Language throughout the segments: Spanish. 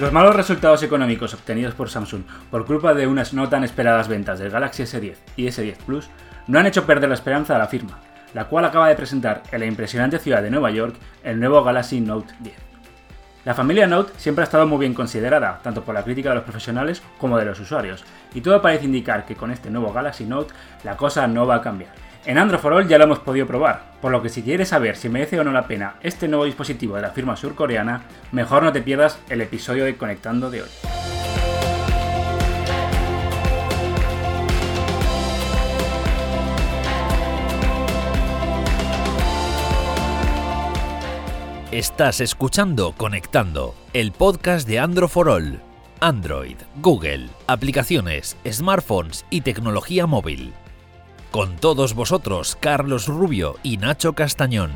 Los malos resultados económicos obtenidos por Samsung por culpa de unas no tan esperadas ventas del Galaxy S10 y S10 Plus no han hecho perder la esperanza a la firma, la cual acaba de presentar en la impresionante ciudad de Nueva York el nuevo Galaxy Note 10. La familia Note siempre ha estado muy bien considerada, tanto por la crítica de los profesionales como de los usuarios, y todo parece indicar que con este nuevo Galaxy Note la cosa no va a cambiar. En Android All ya lo hemos podido probar, por lo que si quieres saber si merece o no la pena este nuevo dispositivo de la firma surcoreana, mejor no te pierdas el episodio de Conectando de hoy. Estás escuchando Conectando, el podcast de Android All. Android, Google, aplicaciones, smartphones y tecnología móvil. Con todos vosotros, Carlos Rubio y Nacho Castañón.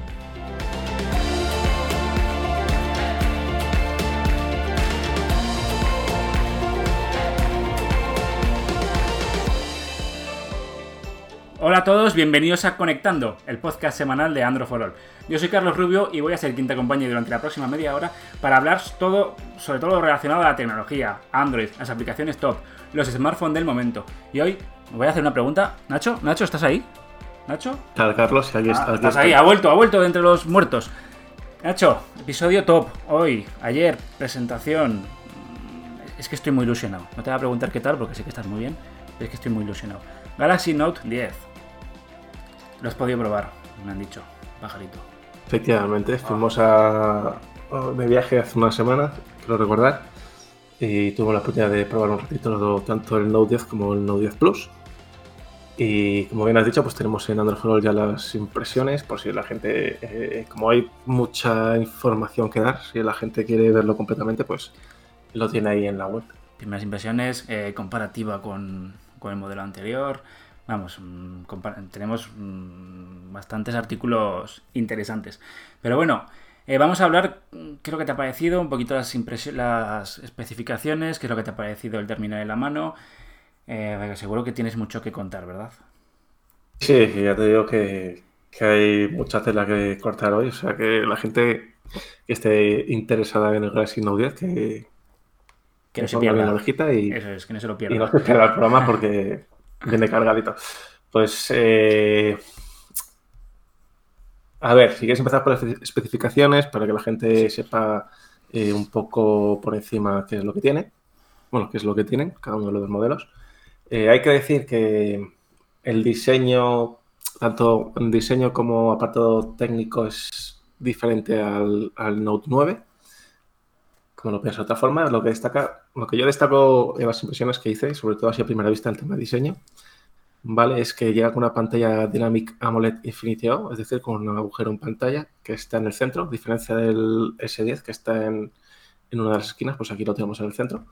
Hola a todos, bienvenidos a Conectando, el podcast semanal de Android for All. Yo soy Carlos Rubio y voy a ser quien te acompañe durante la próxima media hora para hablar todo, sobre todo lo relacionado a la tecnología, Android, las aplicaciones top, los smartphones del momento. Y hoy voy a hacer una pregunta. Nacho, Nacho, ¿estás ahí? ¿Nacho? Carlos, aquí, Ah, está, aquí estás ahí, ha vuelto, ha vuelto de entre los muertos. Nacho, episodio top, hoy, ayer, presentación. Es que estoy muy ilusionado. No te voy a preguntar qué tal, porque sé que estás muy bien. pero Es que estoy muy ilusionado. Galaxy Note 10. Lo has podido probar, me han dicho, pajarito. Efectivamente, fuimos a, de viaje hace una semana, quiero recordar, y tuvimos la oportunidad de probar un ratito tanto el Note 10 como el Note 10 Plus. Y como bien has dicho, pues tenemos en Android ya las impresiones, por si la gente, eh, como hay mucha información que dar, si la gente quiere verlo completamente, pues lo tiene ahí en la web. Primeras impresiones, eh, comparativa con, con el modelo anterior. Vamos, mm, tenemos mm, bastantes artículos interesantes. Pero bueno, eh, vamos a hablar, mm, es lo que te ha parecido, un poquito las, las especificaciones, qué es lo que te ha parecido el terminal en la mano. Eh, seguro que tienes mucho que contar, ¿verdad? Sí, ya te digo que, que hay mucha tela que cortar hoy, o sea que la gente que esté interesada en el Galaxy Note 10 que, Que no se bien la pierda. orejita y, Eso es, que no se lo y pierda. no se pierda el programa porque viene cargadito. Pues, eh, a ver, si quieres empezar por las especificaciones para que la gente sepa eh, un poco por encima qué es lo que tiene, bueno, qué es lo que tienen cada uno de los dos modelos. Eh, hay que decir que el diseño, tanto en diseño como apartado técnico, es diferente al, Note 9 como lo pienso de otra forma, lo que destaca, lo que yo destaco en las impresiones que hice, sobre todo así a primera vista el tema de diseño, ¿vale? Es que llega con una pantalla Dynamic AMOLED Infinity O, es decir, con un agujero en pantalla que está en el centro, a diferencia del S10 que está en, en una de las esquinas, pues aquí lo tenemos en el centro.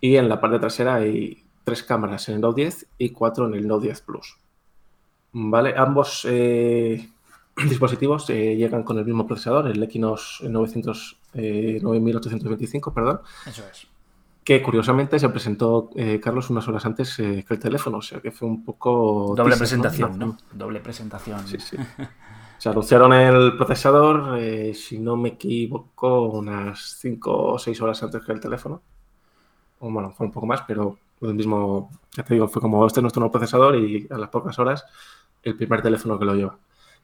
Y en la parte trasera hay tres cámaras en el Note 10 y cuatro en el Note 10 Plus. ¿Vale? Ambos eh, dispositivos eh, llegan con el mismo procesador, el Equinox 900, eh, 9825, perdón, Eso es. que curiosamente se presentó eh, Carlos unas horas antes que el teléfono, o sea que fue un poco... Doble presentación, ¿no? Doble presentación. Sí, sí. Se anunciaron el procesador, eh, si no me equivoco, unas 5 o 6 horas antes que el teléfono. O bueno, fue un poco más, pero el mismo, ya te digo, fue como este es nuestro nuevo procesador y a las pocas horas el primer teléfono que lo lleva,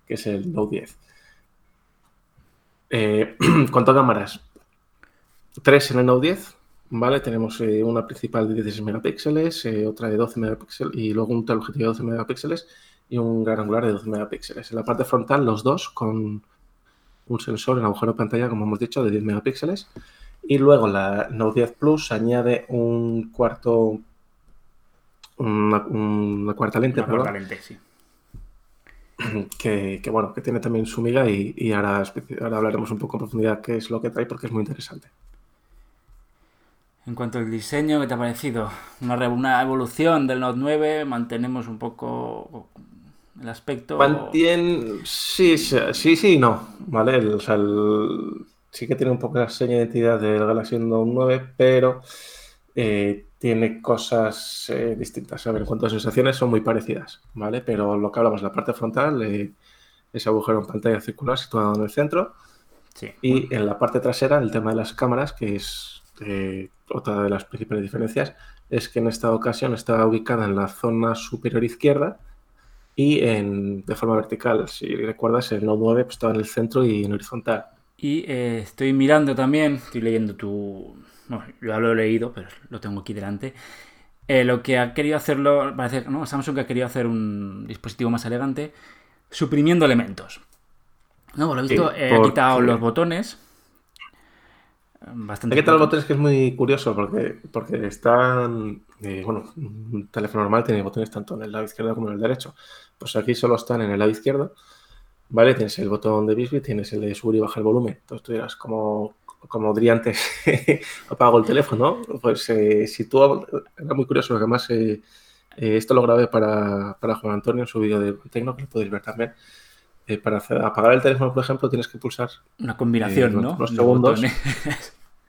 que es el Note 10. Eh, ¿Cuánto cámaras? Tres en el Note 10, ¿vale? Tenemos eh, una principal de 16 megapíxeles, eh, otra de 12 megapíxeles y luego un teleobjetivo de 12 megapíxeles y un gran angular de 12 megapíxeles. En la parte frontal, los dos con un sensor en agujero de pantalla, como hemos dicho, de 10 megapíxeles. Y luego la Note 10 Plus añade un cuarto, una, una cuarta lente, Una perdón, cuarta lente, sí. que, que, bueno, que tiene también su miga y, y ahora, ahora hablaremos un poco en profundidad qué es lo que trae porque es muy interesante. En cuanto al diseño, ¿qué te ha parecido? Una, evolución del Note 9, mantenemos un poco el aspecto. Mantiene, sí, sí, sí, no, ¿vale? El- o sea, el- sí que tiene un poco la seña de identidad del Galaxy Note 9, pero eh, tiene cosas eh, distintas. A ver, en cuanto a sensaciones son muy parecidas, ¿vale? Pero lo que hablamos, la parte frontal, eh, ese agujero en pantalla circular situado en el centro, Sí. y en la parte trasera el tema de las cámaras, que es eh, otra de las principales diferencias es que en esta ocasión está ubicada en la zona superior izquierda y en, de forma vertical. Si recuerdas, el Note 9 pues, estaba en el centro y en horizontal. Y eh, estoy mirando también, estoy leyendo tu... Bueno, yo ya lo he leído, pero lo tengo aquí delante. Eh, lo que ha querido hacerlo, parece, ¿no? Samsung ha querido hacer un dispositivo más elegante, suprimiendo elementos. No, por lo visto, Sí, he porque- quitado los botones. Bastante. Tal pocos. botones que es muy curioso porque, porque están, eh, bueno, un teléfono normal tiene botones tanto en el lado izquierdo como en el derecho. Pues aquí solo están en el lado izquierdo, ¿vale? Tienes el botón de Bixby, tienes el de subir y bajar el volumen. Entonces tú dirás, como, como diría antes, apago el teléfono. Pues eh, si tú, era muy curioso, además eh, eh, esto lo grabé para, para Juan Antonio en su vídeo de Tecno, que lo podéis ver también. Para hacer- apagar el teléfono, por ejemplo, tienes que pulsar Una combinación, ¿no? los segundos.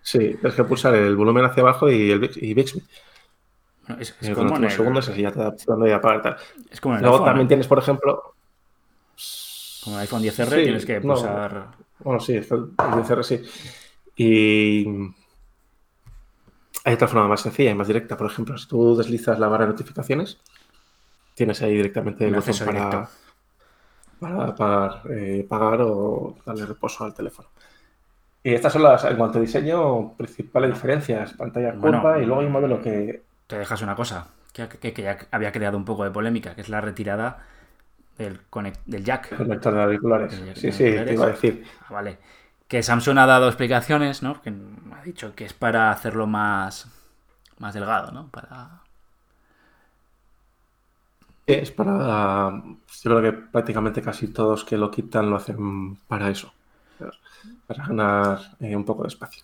Sí, tienes que pulsar el volumen hacia abajo y, el, y Bixby. Es, es como unos segundos así ya te apagar y tal. es como en el Luego iPhone. también tienes, por ejemplo... Como el iPhone 10R Sí, tienes que no. pulsar... Bueno, sí, el el DCR sí. Y hay otra forma más sencilla y más directa. Por ejemplo, si tú deslizas la barra de notificaciones, tienes ahí directamente el acceso para, directo. para, para, eh, pagar o darle reposo al teléfono. Y estas son las, en cuanto a diseño, principales diferencias. Pantalla Bueno, curva y luego hay un modelo que, te dejas una cosa que, que- que ya había creado un poco de polémica, que es la retirada del, del jack. Conector de auriculares. Jack Sí, sí, auriculares. te iba a decir. Ah, Vale. Que Samsung ha dado explicaciones, ¿no? Que ha dicho que es para hacerlo más, más delgado, ¿no? Para... Es para. Yo creo que prácticamente casi todos que lo quitan lo hacen para eso. Para ganar eh, un poco de espacio.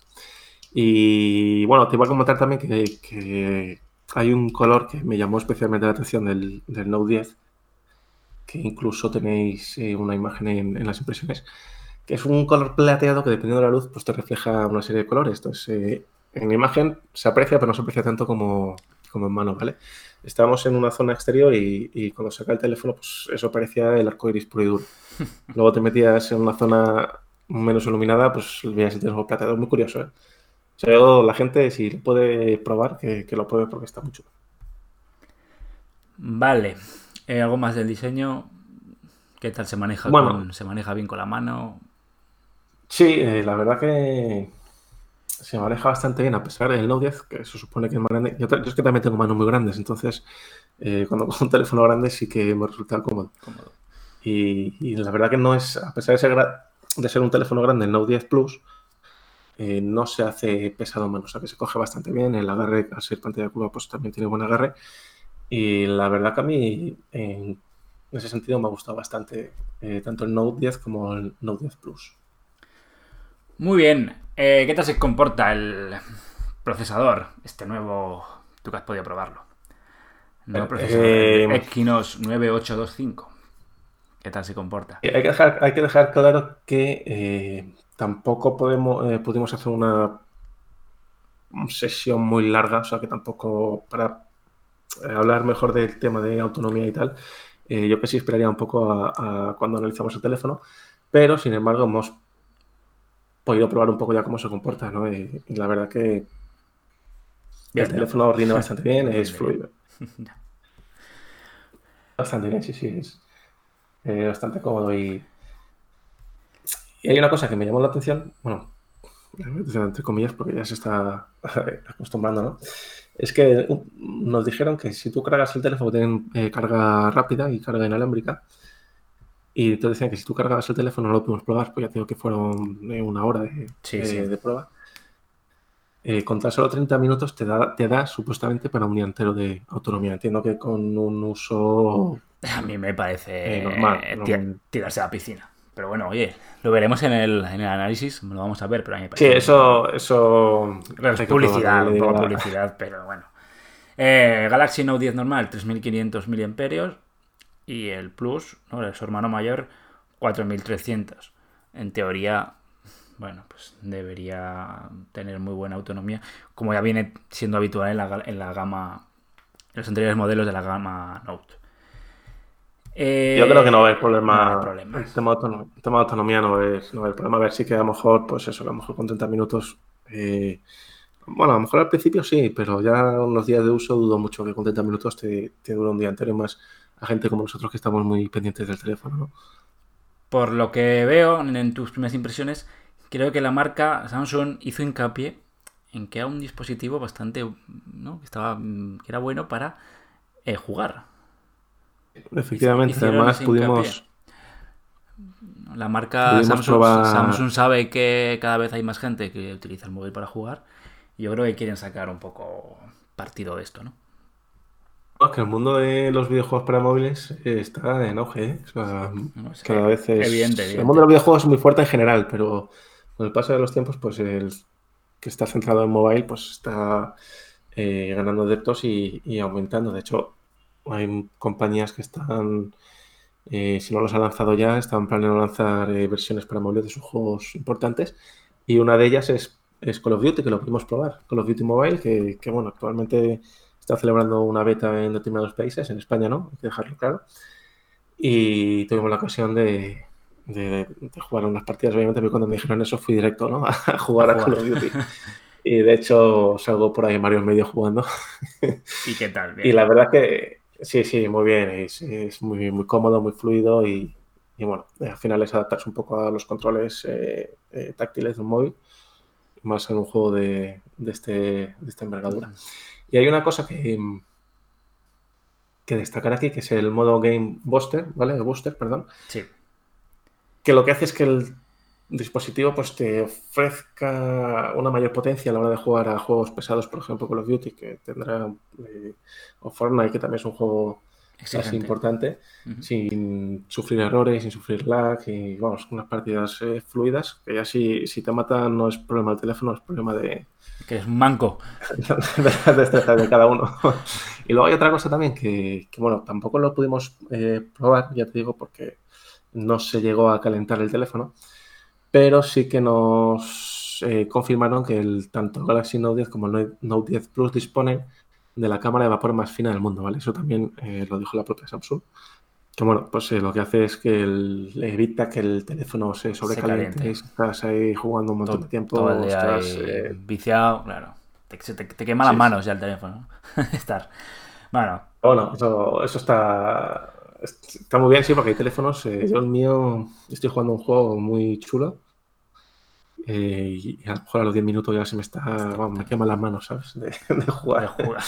Y bueno, te iba a comentar también que, que hay un color que me llamó especialmente la atención del, del Note 10, que incluso tenéis eh, una imagen en, en las impresiones, que es un color plateado que dependiendo de la luz pues te refleja una serie de colores. Entonces, eh, en la imagen se aprecia, pero no se aprecia tanto como, como en mano, ¿vale? Estábamos en una zona exterior y, y cuando saca el teléfono, pues eso parecía el arco iris puro y duro. Luego te metías en una zona menos iluminada, pues veías el teléfono plateado. Muy curioso, ¿eh? O sea, yo, la gente, si puede probar, que, que lo pruebe porque está muy chulo. Vale. Eh, ¿Algo más del diseño? ¿Qué tal se maneja? Bueno. con- ¿Se maneja bien con la mano? Sí, eh, la verdad que se maneja bastante bien, a pesar del Note 10, que se supone que es más grande. Yo, yo es que también tengo manos muy grandes, entonces eh, cuando cojo un teléfono grande sí que me resulta cómodo. Cómodo. Y, y la verdad que no es, a pesar de ser, gra- de ser un teléfono grande, el Note 10 Plus, eh, no se hace pesado en mano, o sea que se coge bastante bien. El agarre, al ser pantalla curva, pues también tiene buen agarre. Y la verdad que a mí, en ese sentido, me ha gustado bastante eh, tanto el Note 10 como el Note 10 Plus. Muy bien. Eh, ¿Qué tal se comporta el procesador? Este nuevo. Tú que has podido probarlo. Nuevo Eh, procesador eh, Exynos 9825. ¿Qué tal se comporta? Hay que dejar, hay que dejar claro que tampoco podemos, pudimos hacer una sesión muy larga, o sea que tampoco para hablar mejor del tema de autonomía y tal, eh, yo que sí esperaría un poco a, a cuando analizamos el teléfono, pero sin embargo hemos podido probar un poco ya cómo se comporta, ¿no? Y, y la verdad que Bien, el ¿no? teléfono rinde bastante bien, es fluido. Bastante bien, sí, sí, es eh, bastante cómodo y, y hay una cosa que me llamó la atención, bueno, entre comillas porque ya se está acostumbrando, ¿no? Es que uh, nos dijeron que si tú cargas el teléfono tienen eh, carga rápida y carga inalámbrica y te decían que si tú cargabas el teléfono no lo pudimos probar, pues ya tengo que fueron eh, una hora de, Sí, de- sí. de prueba. Eh, con tan solo 30 minutos te da, te da supuestamente para un día entero de autonomía. Entiendo que con un uso A mí me parece Eh, normal, normal. ti- tirarse a la piscina. Pero bueno, oye, lo veremos en el, en el análisis, lo vamos a ver, pero a mí me Sí, parece. eso, eso Claro, es hay que publicidad, un poco publicidad, pero bueno. Eh, Galaxy Note 10 normal, 3500 mAh. Y el Plus, ¿no? el su hermano mayor, 4300. En teoría, bueno, pues debería tener muy buena autonomía, como ya viene siendo habitual en la, en la gama, en los anteriores modelos de la gama Note. Eh, Yo creo que no va a haber no problema. problemas. El tema de autonomía, el tema de autonomía no haber, no va a haber problema. A ver, sí que a lo mejor, pues eso, a lo mejor con 30 minutos, eh, bueno, a lo mejor al principio sí, pero ya unos días de uso dudo mucho que con 30 minutos te, te dure un día entero y más a gente como nosotros que estamos muy pendientes del teléfono, ¿no? Por lo que veo en tus primeras impresiones, creo que la marca Samsung hizo hincapié en que era un dispositivo bastante, ¿no? Que estaba, que era bueno para eh, jugar. Efectivamente, además pudimos, La marca Pudimos Samsung, probar- Samsung sabe que cada vez hay más gente que utiliza el móvil para jugar. Y yo creo que quieren sacar un poco partido de esto, ¿no? No, que el mundo de los videojuegos para móviles está en auge, ¿eh? O sea, No, es cada vez es... evidente, El mundo de los videojuegos es muy fuerte en general, pero con el paso de los tiempos, pues el que está centrado en mobile, pues está eh, ganando adeptos y, y aumentando. De hecho, hay compañías que están, eh, si no los han lanzado ya, están planeando lanzar eh, versiones para móviles de sus juegos importantes. Y una de ellas es, es Call of Duty, que lo pudimos probar. Call of Duty Mobile, que, que, bueno, actualmente está celebrando una beta en determinados países, en España no, hay que dejarlo claro. Y tuvimos la ocasión de, de- de jugar unas partidas. Obviamente, cuando me dijeron eso fui directo ¿no? a jugar a, A Call jugar. of Duty. Y de hecho salgo por ahí en varios medios jugando. ¿Y qué tal? Bien. Y la verdad que sí, sí, muy bien. Es, es muy, muy cómodo, muy fluido y, y bueno, al final es adaptarse un poco a los controles eh, eh, táctiles de un móvil, más en un juego de, de este, de esta envergadura. Y hay una cosa que, que destacar aquí, que es el modo Game Booster, ¿vale? El Booster, perdón, Sí. que lo que hace es que el dispositivo pues, te ofrezca una mayor potencia a la hora de jugar a juegos pesados, por ejemplo Call of Duty, que tendrá, eh, o Fortnite, que también es un juego casi importante, sin sufrir errores, sin sufrir lag, y vamos, unas partidas eh, fluidas, que ya si, si te matan no es problema del teléfono, es problema de, Que es un manco. de de cada uno. Y luego hay otra cosa también que, que, bueno, tampoco lo pudimos eh, probar, ya te digo, porque no se llegó a calentar el teléfono, pero sí que nos eh, confirmaron que el, tanto Galaxy Note 10 como el Note- Note 10 Plus disponen de la cámara de vapor más fina del mundo, ¿vale? Eso también eh, lo dijo la propia Samsung. Que bueno, pues eh, lo que hace es que el- evita que el teléfono se sobrecaliente caliente. y estás ahí jugando un montón todo, de tiempo, todo el día ostras, ahí eh, viciado, claro. Te, te, te quema Sí, las manos ya el teléfono. Estar. Bueno, Bueno, eso, eso está, está muy bien, sí, porque hay teléfonos. eh, yo el mío estoy jugando un juego muy chulo. eh, y a lo mejor a los 10 minutos ya se me está. vamos, me queman las manos, ¿sabes? De, de jugar. de jugar.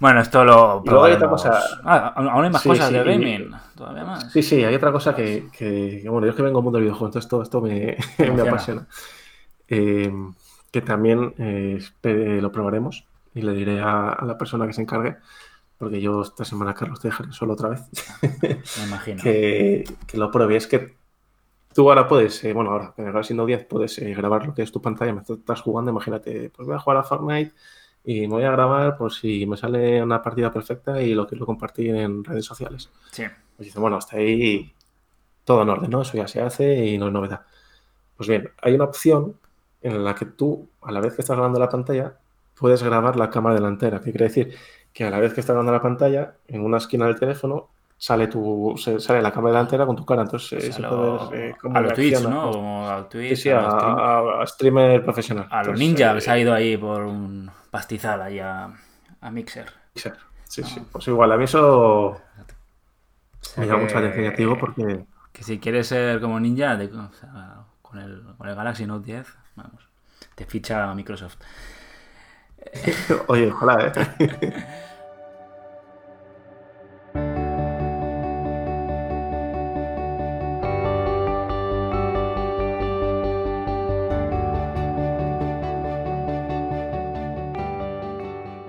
Bueno, esto lo Y luego hay otra cosa- Ah, aún hay más Sí, cosas sí, de y- gaming. Todavía más. Sí, sí, hay otra cosa que, que- bueno, yo es que vengo del mundo del videojuego, entonces todo esto me, me apasiona. Eh, que también eh, lo probaremos y le diré a, a la persona que se encargue, porque yo esta semana, Carlos, te dejaré solo otra vez. Me imagino. que, que lo pruebe. Es que tú ahora puedes, eh, bueno, ahora Galaxy Note 10 puedes eh, grabar lo que es tu pantalla mientras estás jugando. Imagínate, pues voy a jugar a Fortnite y me voy a grabar por si me sale una partida perfecta y lo quiero compartir en redes sociales. Sí. Pues dice, bueno, hasta ahí todo en orden, ¿no? Eso ya se hace y no es novedad. Pues bien, hay una opción en la que tú, a la vez que estás grabando la pantalla, puedes grabar la cámara delantera. ¿Qué quiere decir? Que a la vez que estás grabando la pantalla, en una esquina del teléfono, sale tu se- sale la cámara delantera con tu cara. Entonces, eh, se lo- puede ver, eh, a los Twitch. ¿no? O a Twitch, Sí, a a, los stream- a- a streamer profesional. a los Entonces, ninja eh, se ha ido ahí por un pastizal ahí a, a Mixer. Sí, sí, sí. Pues igual, a mí eso me llama mucha atención, te digo, porque Que si quieres ser como ninja, de- o sea, con, el, con el Galaxy Note 10, vamos, te ficha Microsoft. Oye, ojalá, ¿eh?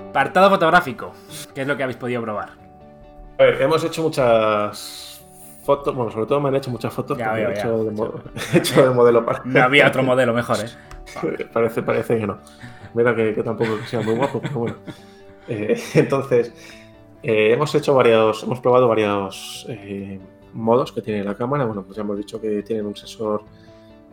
Apartado fotográfico, ¿qué es lo que habéis podido probar? A ver, hemos hecho muchas fotos, bueno, sobre todo me han hecho muchas fotos Ya porque veo, he, ya. hecho de mo- he hecho de modelo para... No había otro modelo mejor, ¿eh? parece, parece que no. Mira que, que tampoco sea muy guapo, pero bueno. Eh, entonces, eh, hemos hecho varios, hemos probado varios eh, modos que tiene la cámara. Bueno, pues ya hemos dicho que tienen un sensor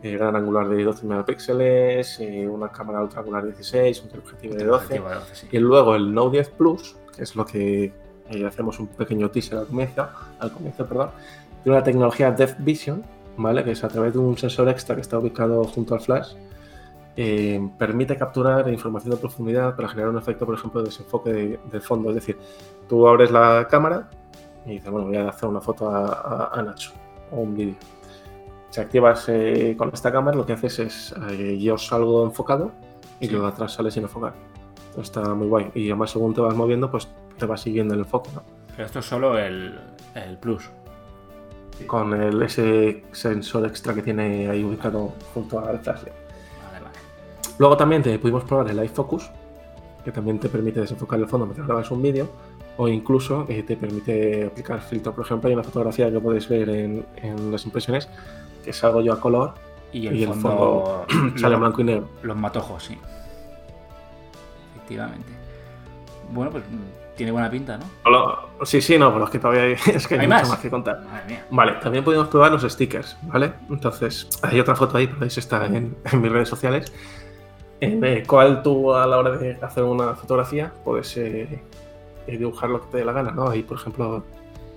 eh, gran angular de 12 megapíxeles, eh, una cámara ultra angular 16, un teleobjetivo de 12. Objetivo de 12, sí. Y luego el Note 10 Plus, que es lo que eh, hacemos un pequeño teaser al comienzo, al comienzo, perdón, tiene una tecnología Depth Vision, ¿vale? Que es a través de un sensor extra que está ubicado junto al flash, eh, permite capturar información de profundidad para generar un efecto, por ejemplo, de desenfoque de, del fondo. Es decir, tú abres la cámara y dices, bueno, voy a hacer una foto a, Nacho o un vídeo. Si activas eh, con esta cámara, lo que haces es, eh, yo salgo enfocado y luego atrás sale sin enfocar. está muy guay. Y además, según te vas moviendo, pues te va siguiendo el enfoque. Pero esto es solo el, el plus. Con el, ese sensor extra que tiene ahí ubicado junto al flash. Luego también te pudimos probar el Live Focus, que también te permite desenfocar el fondo mientras grabas un vídeo, o incluso eh, te permite aplicar filtro. Por ejemplo, hay una fotografía que podéis ver en, las impresiones, que salgo yo a color y el, fondo, sale blanco y negro. Los matojos, sí. Efectivamente. Bueno, pues tiene buena pinta, ¿no? sí, sí, no, pero es que todavía hay, es que hay, mucho más? que contar. Vale, también podemos probar los stickers, ¿vale? Entonces, hay otra foto ahí, podéis estar en, en mis redes sociales en el cual tú a la hora de hacer una fotografía puedes eh, eh, dibujar lo que te dé la gana, ¿no? Ahí, por ejemplo,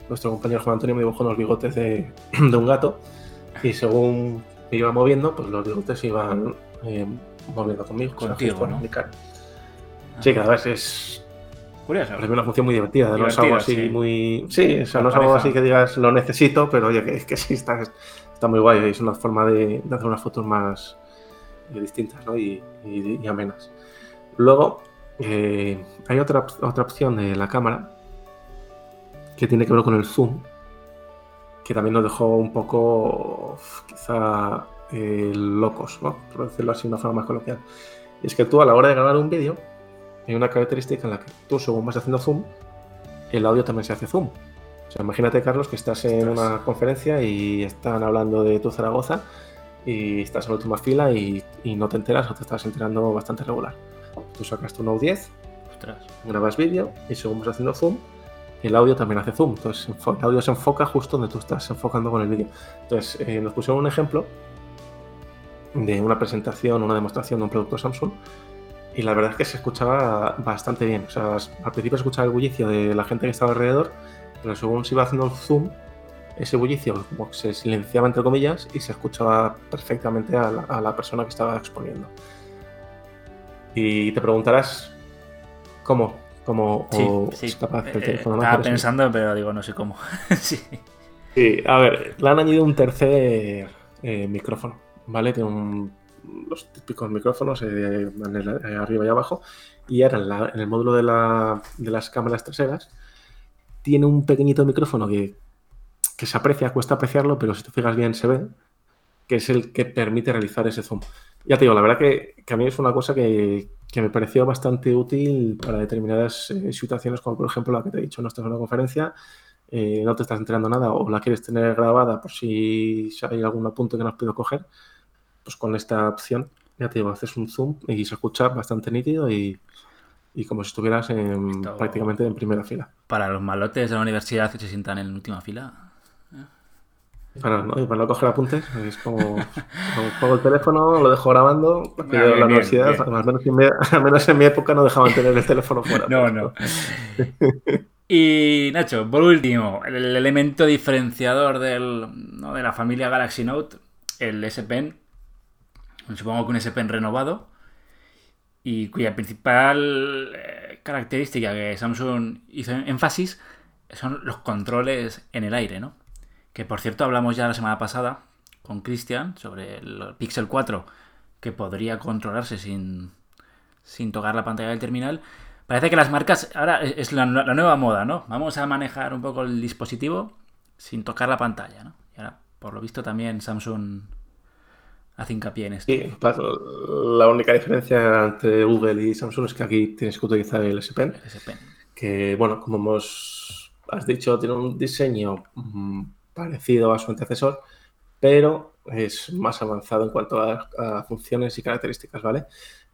nuestro compañero Juan Antonio me dibujó unos bigotes de, un gato y según me iba moviendo, pues los bigotes iban eh, moviendo conmigo. Contigo, ¿no? Sí, cada vez es... Curioso. Es una función muy divertida, no es algo así muy... Sí, o sea, no es algo así que digas lo necesito, pero oye, que, que sí, está, está muy guay, es una forma de, de hacer unas fotos más distintas ¿no? y, amenas. Luego, eh, hay otra, otra opción de la cámara que tiene que ver con el zoom, que también nos dejó un poco, quizá, eh, locos, ¿no? por decirlo así de una forma más coloquial. Y es que tú a la hora de grabar un vídeo, hay una característica en la que tú, según vas haciendo zoom, el audio también se hace zoom. O sea, imagínate, Carlos, que estás en una conferencia y están hablando de tu Zaragoza y estás en la última fila y, no te enteras o te estás enterando bastante regular. Tú sacas tu Note 10, grabas vídeo y según vas haciendo zoom, el audio también hace zoom. Entonces el audio se enfoca justo donde tú estás enfocando con el vídeo. Entonces eh, nos pusieron un ejemplo de una presentación, una demostración de un producto Samsung y la verdad es que se escuchaba bastante bien. O sea, al principio escuchaba el bullicio de la gente que estaba alrededor, pero según se iba haciendo el zoom, ese bullicio como se silenciaba entre comillas y se escuchaba perfectamente a la, persona que estaba exponiendo. Y te preguntarás cómo, cómo es capaz el eh, teléfono. estaba pensando, pero digo, no sé cómo. sí. sí. a ver, le han añadido un tercer eh, micrófono, ¿vale? Tiene los típicos micrófonos eh, arriba y abajo. Y ahora en, el módulo de, de las cámaras traseras tiene un pequeñito micrófono que que se aprecia, cuesta apreciarlo, pero si te fijas bien se ve, que es el que permite realizar ese zoom. Ya te digo, la verdad que, a mí es una cosa que, me pareció bastante útil para determinadas eh, situaciones, como por ejemplo la que te he dicho, no estás en una conferencia, eh, no te estás enterando nada o la quieres tener grabada por si hay algún apunte que no has podido coger, pues con esta opción, ya te digo, haces un zoom y se escucha bastante nítido y, como si estuvieras en, prácticamente en primera fila. Para los malotes de la universidad que se sientan en última fila, para no, para no coger apuntes, es como, pongo el teléfono, lo dejo grabando, porque ah, la universidad, Al, menos en mi, época no dejaban tener el teléfono fuera. No, no. Y Nacho, por último, el elemento diferenciador del, de la familia Galaxy Note, el S Pen, supongo que un S Pen renovado, y cuya principal eh, característica que Samsung hizo énfasis son los controles en el aire, ¿no? Que por cierto hablamos ya la semana pasada con Cristian sobre el Pixel 4 que podría controlarse sin, sin tocar la pantalla del terminal. Parece que las marcas, ahora es la, nueva moda, ¿no? Vamos a manejar un poco el dispositivo sin tocar la pantalla, ¿no? Y ahora, por lo visto, también Samsung hace hincapié en esto. Sí, la única diferencia entre Google y Samsung es que aquí tienes que utilizar el S Pen. El S Pen. Que, bueno, como hemos has dicho, tiene un diseño mm, parecido a su antecesor, pero es más avanzado en cuanto a, funciones y características, ¿vale?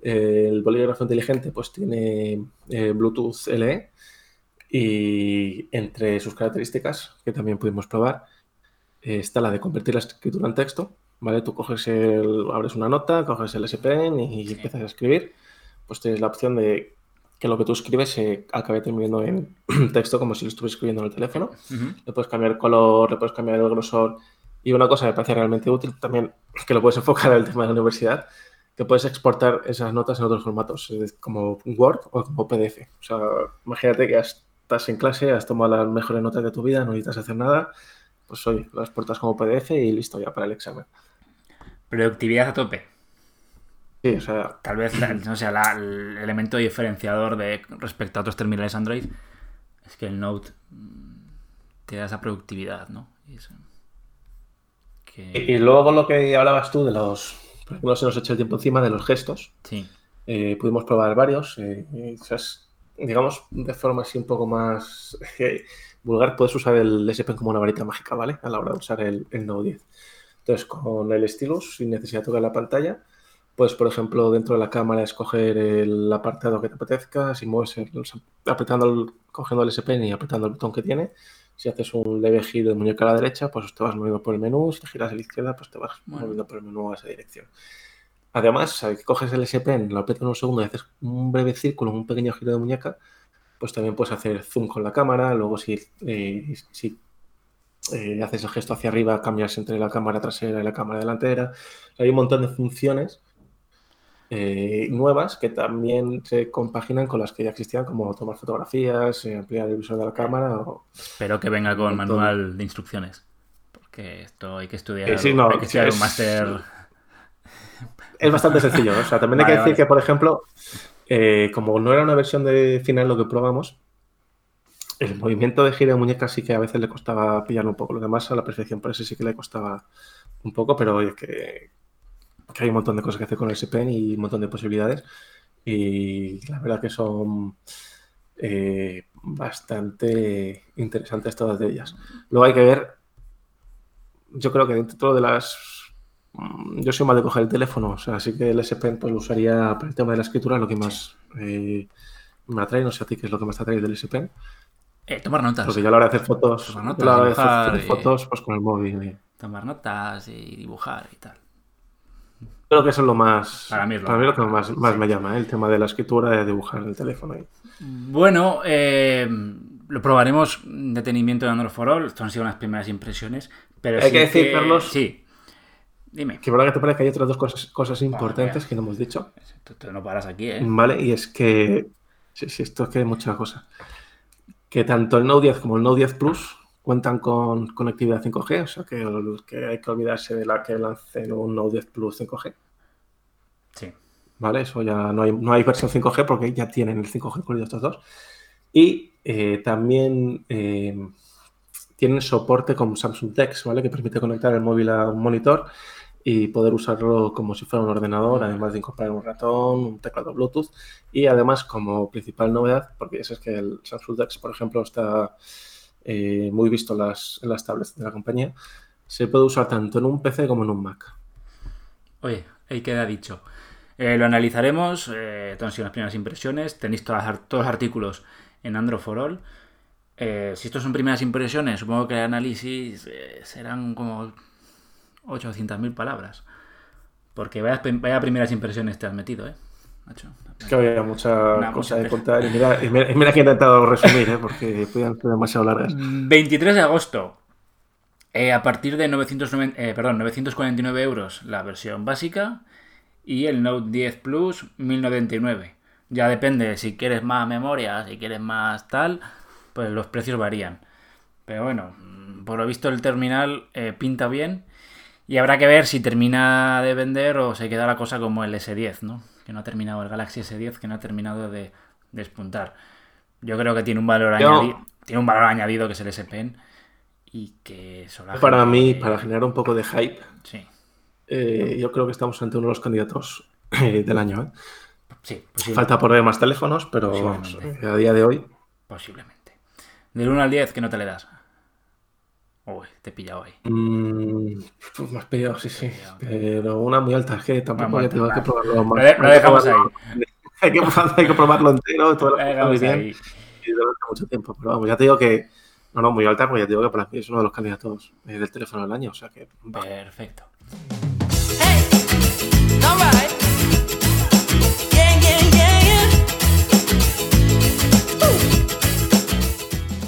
el bolígrafo inteligente pues tiene eh, Bluetooth LE y entre sus características, que también pudimos probar, está la de convertir la escritura en texto, ¿vale? Tú coges el, abres una nota, coges el SPN y empiezas a escribir, pues tienes la opción de que lo que tú escribes se acabe terminando en texto como si lo estuvieras escribiendo en el teléfono. Le puedes cambiar el color, le puedes cambiar el grosor. Y una cosa que me parece realmente útil también, que lo puedes enfocar al tema de la universidad, que puedes exportar esas notas en otros formatos, eh, como Word o como PDF. O sea, imagínate que estás en clase, has tomado las mejores notas de tu vida, no necesitas hacer nada, pues oye, las exportas como PDF y listo ya para el examen. Productividad a tope. Sí, o sea. Tal vez, no sé, la- el elemento diferenciador de respecto a otros terminales Android es que el Note mm, te da esa productividad, ¿no? Y eso- que- Y, y luego lo que hablabas tú de los. Por ejemplo, se nos echa el tiempo encima de los gestos. Sí. Eh, pudimos probar varios. eh, sea, digamos, de forma así un poco más eh, vulgar, puedes usar el S Pen como una varita mágica, ¿vale? A la hora de usar el, el Note 10. Entonces, con el stylus, sin necesidad de tocar la pantalla, puedes, por ejemplo, dentro de la cámara escoger el apartado que te apetezca. Si mueves el- apretando el, cogiendo el S Pen y apretando el botón que tiene. Si haces un leve giro de muñeca a la derecha, pues te vas moviendo por el menú. Si te giras a la izquierda, pues te vas Bueno. moviendo por el menú a esa dirección. Además, que coges el S Pen, lo aprietas un segundo y haces un breve círculo, un pequeño giro de muñeca, pues también puedes hacer zoom con la cámara. Luego, si, eh, si eh, haces el gesto hacia arriba, cambias entre la cámara trasera y la cámara delantera. Hay un montón de funciones eh, nuevas que también se compaginan con las que ya existían, como tomar fotografías, eh, ampliar el visor de la cámara. o- Espero que venga con montón. manual de instrucciones. Porque esto hay que estudiar. Eh, sí, no, hay que estudiar es- un máster. Es bastante sencillo. O sea, también hay Vale, que decir vale. que, por ejemplo, eh, como no era una versión de final lo que probamos, el movimiento de giro de muñeca sí que a veces le costaba pillarlo un poco. Lo demás a la perfección, por eso sí que le costaba un poco, pero oye, que, que hay un montón de cosas que hacer con el S-Pen y un montón de posibilidades. Y la verdad que son eh, bastante interesantes todas de ellas. Luego hay que ver, yo creo que dentro de las Yo soy más de coger el teléfono, o sea, así que el S Pen pues lo usaría para el tema de la escritura, lo que más eh, me atrae, no sé a ti qué es lo que más te atrae del S Pen, Eh, tomar notas. porque yo a la hora de hacer fotos, Tomar a notas, la hora de hacer y- fotos, pues con el móvil. Tomar notas y dibujar y tal. Creo que eso es lo más, Para mí es lo- lo que más, más sí. me llama, eh, el tema de la escritura, de dibujar en el teléfono. eh. Bueno, eh, lo probaremos en detenimiento de Android for All. Esto han sido unas primeras impresiones. Pero Hay sí que decir, Carlos, Sí. Dime. Que verdad que te parece que hay otras dos cosas, cosas importantes que no hemos dicho, Tú, tú no paras aquí, ¿eh? ¿vale? Y es que, sí, sí, esto es que hay muchas cosas. Que tanto el Note 10 como el Note 10 Plus cuentan con conectividad 5G, o sea que, que hay que olvidarse de la que lancen un Note 10 Plus 5G, Sí. ¿vale? Eso ya no hay, no hay versión 5G porque ya tienen el 5G incluido estos dos. Y eh, también eh, tienen soporte con Samsung Dex, ¿vale? Que permite conectar el móvil a un monitor y poder usarlo como si fuera un ordenador, además de incorporar un ratón, un teclado Bluetooth y además como principal novedad, porque eso es que el Samsung Dex, por ejemplo, está eh, muy visto en las, en las tablets de la compañía, se puede usar tanto en un PC como en un Mac. Oye, ahí queda dicho. Eh, lo analizaremos. Eh, todas las primeras impresiones. Tenéis todas todos los artículos en Android for All. Eh, si estos son primeras impresiones, supongo que el análisis serán como 800.000 palabras. Porque vaya, vaya primeras impresiones te has metido, ¿eh? Macho. Es que había mucha Una cosa mucha de contar y mira, y mira, y mira que he intentado resumir, ¿eh? porque podían ser demasiado largas. 23 de agosto. Eh, a partir de 909 eh, perdón, 949 euros la versión básica y el Note 10 Plus 1099. Ya depende si quieres más memoria, si quieres más tal, pues los precios varían. Pero bueno, mm, por lo visto el terminal eh, pinta bien y habrá que ver si termina de vender o se queda la cosa como el S10, ¿no? Que no ha terminado el Galaxy S10, que no ha terminado de despuntar. Yo creo que tiene un valor Yo- añadido, tiene un valor añadido que es el S Pen y que solo Para mí, para generar un poco de hype, sí, eh, yo creo que estamos ante uno de los candidatos eh, del año. ¿eh? sí, Falta por ver más teléfonos, pero vamos, a día de hoy posiblemente. Del 1 al 10, ¿qué no te le das? Uy, te he pillado ahí. Mm, pues me has pillado, sí, sí. pillado. Pero una muy alta, es que tampoco que, que probarlo más. Lo de- lo dejamos probarlo- Hay que, hay que probarlo entero, todo lo La que está muy bien ahí. y durante mucho tiempo. Pero vamos, ya te digo que, no, no, muy alta, porque ya te digo que para mí es uno de los candidatos eh, del teléfono del año. O sea que. Perfecto. Hey,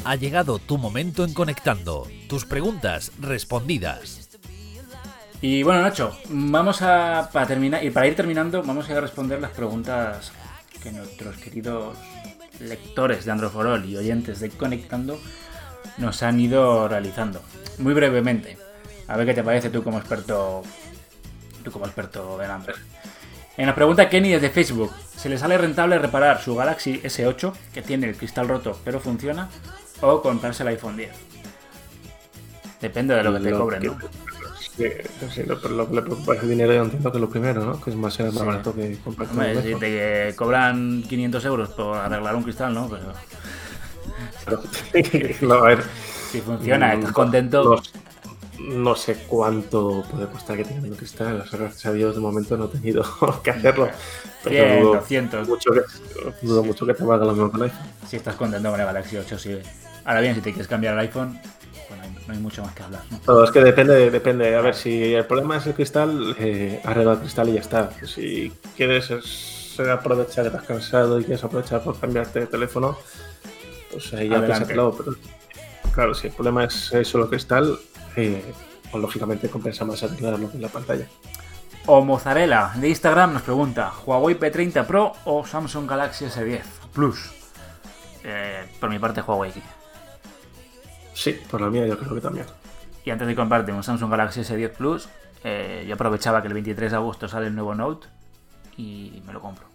Ha llegado tu momento en Conectando. Tus preguntas respondidas. Y bueno, Nacho, vamos a terminar y para ir terminando, vamos a responder las preguntas que nuestros queridos lectores de Androforol y oyentes de Conectando nos han ido realizando. Muy brevemente. A ver qué te parece tú como experto. Tú como experto en Android. En la pregunta Kenny desde Facebook, ¿se le sale rentable reparar su Galaxy S8, que tiene el cristal roto pero funciona, o comprarse el iPhone 10? Depende de lo que te Lo cobren, que- ¿no? Sí, sí, lo, pero lo que le preocupa es el dinero, yo entiendo que es lo primero, ¿no? Que es más, más Sí. barato que comprar Hombre, si te cobran 500 euros por arreglar un cristal, ¿no? Pero no, a ver, si funciona, mm, estás contento. los- no sé cuánto puede costar que tenga un cristal. sea, gracias a Dios, de momento no he tenido que hacerlo. Pero 100, dudo 200. mucho que, dudo mucho que te valga lo mismo con el iPhone. Si estás contento con el Galaxy 8, sí. Ahora bien, si te quieres cambiar el iPhone, pues no hay, mucho más que hablar, ¿no? Todo es que depende, depende. A ver, si el problema es el cristal, eh, arregla el cristal y ya está. Si quieres es- aprovechar que estás cansado y quieres aprovechar por cambiarte de teléfono, pues ahí ya Adelante. piénsatelo. Pero claro, si el problema es solo cristal, eh, pues lógicamente compensa más arreglar lo que es la pantalla. O Mozzarella de Instagram nos pregunta: ¿Huawei P30 Pro o Samsung Galaxy S10 Plus? Eh, por mi parte, Huawei. Sí, por la mía yo creo que también. Y antes de comprarte un Samsung Galaxy S10 Plus, eh, yo aprovechaba que el 23 de agosto sale el nuevo Note y me lo compro.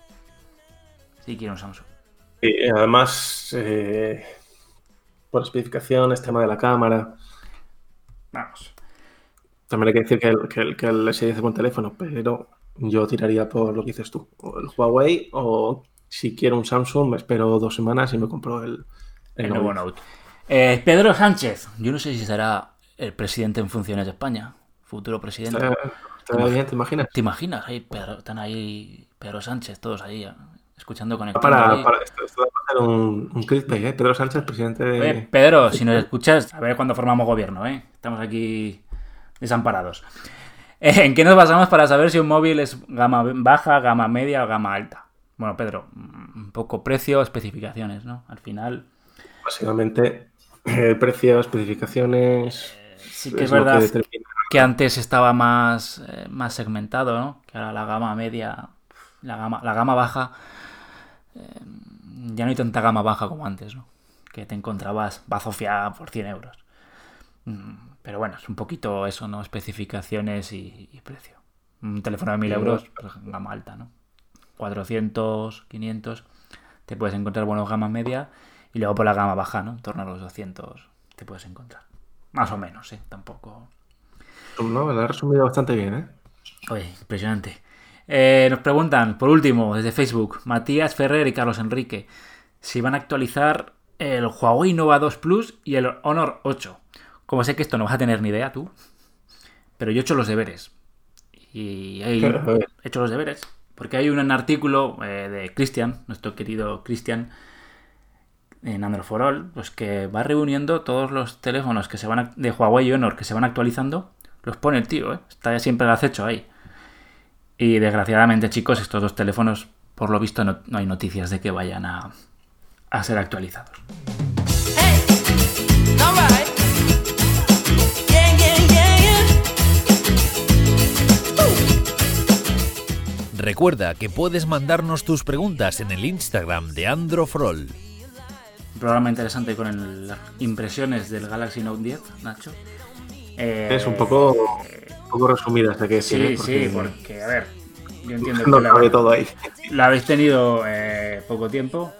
Si quiero un Samsung. Y además, eh, por especificaciones, tema de la cámara. Vamos. También hay que decir que el, que el, que el S10 es buen teléfono, pero yo tiraría por lo que dices tú, o el Huawei, o si quiero un Samsung, me espero dos semanas y me compro el, el El nuevo Note. Eh, Pedro Sánchez. Yo no sé si será el presidente en funciones de España. Futuro presidente. Está, está bien, ¿te imaginas? ¿Te imaginas? Ahí Pedro- están ahí Pedro Sánchez, todos ahí, escuchando conectando. Para, ahí. para, esto, esto hacer un, un clickbait, ¿eh? Pedro Sánchez, presidente de... Oye, Pedro, si nos escuchas, a ver cuándo formamos gobierno, ¿eh? Estamos aquí desamparados. Eh, ¿En qué nos basamos para saber si un móvil es gama baja, gama media o gama alta? Bueno, Pedro, un poco precio, especificaciones, ¿no? Al final, Básicamente, el precio, especificaciones... sí que es, verdad que antes estaba más, eh, más segmentado, ¿no? Que ahora la gama media, la gama, la gama baja, eh, ya no hay tanta gama baja como antes, ¿no? Que te encontrabas bazofia por 100 euros. Mm, Pero bueno, es un poquito eso, ¿no? Especificaciones y, y precio. Un teléfono de 1000 euros, pues gama alta, ¿no? 400, 500, te puedes encontrar buenos gama media y luego por la gama baja, ¿no? En torno a los 200 te puedes encontrar. Más o menos, ¿eh? Tampoco... No, lo ha resumido bastante bien, ¿eh? Oye, impresionante. Eh, nos preguntan, por último, desde Facebook, Matías Ferrer y Carlos Enrique, si van a actualizar el Huawei Nova 2 Plus y el Honor 8. Como sé que esto no vas a tener ni idea tú, pero yo he hecho los deberes. Y he hecho los deberes. Porque hay un artículo eh, de Cristian, nuestro querido Cristian, en Android for All, pues que va reuniendo todos los teléfonos que se van a- de Huawei y Honor que se van actualizando. Los pone el tío, ¿eh? Está siempre el acecho ahí. Y desgraciadamente, chicos, estos dos teléfonos, por lo visto, no, no hay noticias de que vayan a, a ser actualizados. Hey. Recuerda que puedes mandarnos tus preguntas en el Instagram de Androfrol. Un programa interesante con el- las impresiones del Galaxy Note 10, Nacho. Eh, Es un poco, un poco resumida hasta que Sí, ¿eh? sí, porque, a ver, yo entiendo no que la, cabe todo ahí. la habéis tenido eh, poco tiempo.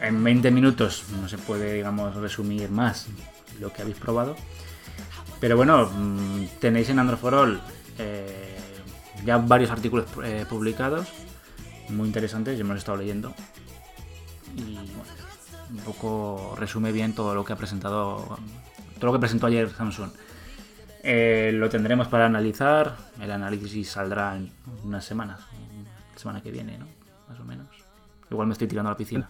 En 20 minutos no se puede, digamos, resumir más lo que habéis probado. Pero bueno, mm, tenéis en Android for All, eh, ya varios artículos eh, publicados, muy interesantes, yo me los he estado leyendo. Y bueno, un poco resume bien todo lo que ha presentado, todo lo que presentó ayer Samsung. Eh, lo tendremos para analizar. El análisis saldrá en unas semanas. La semana que viene, ¿no? Más o menos. Igual me estoy tirando a la piscina.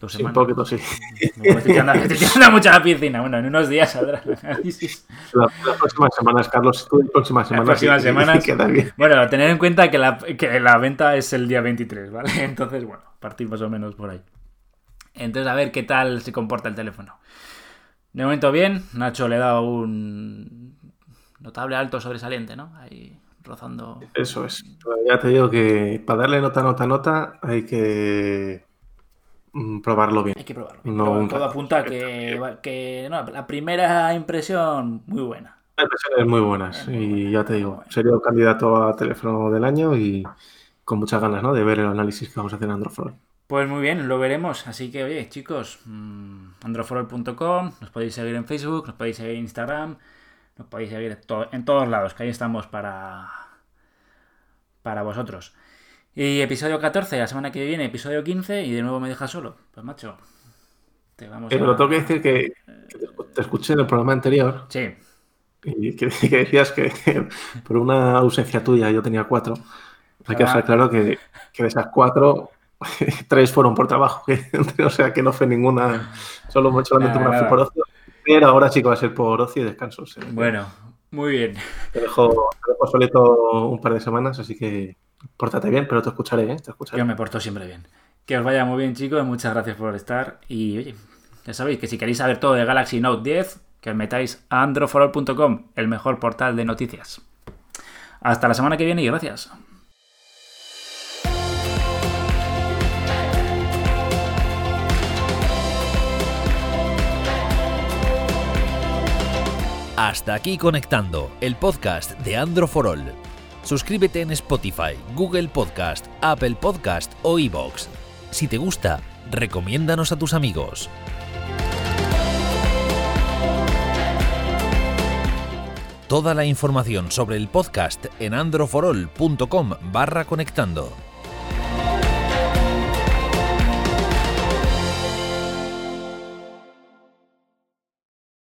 Dos Sí, un semanas. poquito sí. Me estoy tirando, me estoy tirando mucho a la piscina. Bueno, en unos días saldrá el análisis. La- Las próximas semanas, Carlos, tú las próximas Las semanas. próximas sí, semanas. queda bien. Bueno, tener en cuenta que la, que la venta es el día 23, ¿vale? Entonces, bueno, partir más o menos por ahí. Entonces, a ver qué tal se comporta el teléfono. De momento bien, Nacho le ha dado un notable, alto, sobresaliente, ¿no? Ahí rozando. Eso es. Ya te digo que para darle nota, nota, nota, hay que mm, probarlo bien. Hay que probarlo. No, Pero todo apunta a que, que no, la primera impresión muy buena. Muy buenas Es muy y buena, ya te digo, sería un candidato a teléfono del año y con muchas ganas, ¿no? De ver el análisis que vamos a hacer en All. Pues muy bien, lo veremos. Así que, oye, chicos, mm, androforol.com, nos podéis seguir en Facebook, nos podéis seguir en Instagram, nos podéis seguir en, to- en todos lados, que ahí estamos para, para vosotros. Y episodio 14, la semana que viene, episodio 15, y de nuevo me dejas solo. Pues macho, te vamos a... pero tengo que decir que, te- escuché en el programa anterior Sí, y que, que decías que por una ausencia tuya yo tenía cuatro. Hay que Ah. dejar claro que, que de esas cuatro, tres fueron por trabajo. o sea que no fue ninguna, solo solamente Nada, una fue nada. por ocio. Ahora sí que va a ser por ocio y descanso. bueno, muy bien. Te dejo, te dejo solito un par de semanas, así que pórtate bien, pero te escucharé, ¿eh? Te escucharé. Yo me porto siempre bien. Que os vaya muy bien, chicos. Muchas gracias por estar. Y oye, ya sabéis que si queréis saber todo de Galaxy Note 10, que os metáis a androforall.com, el mejor portal de noticias. Hasta la semana que viene y gracias. Hasta aquí conectando el podcast de Andro for All. Suscríbete en Spotify, Google Podcast, Apple Podcast o iBox. Si te gusta, recomiéndanos a tus amigos. Toda la información sobre el podcast en androforol.com barra conectando.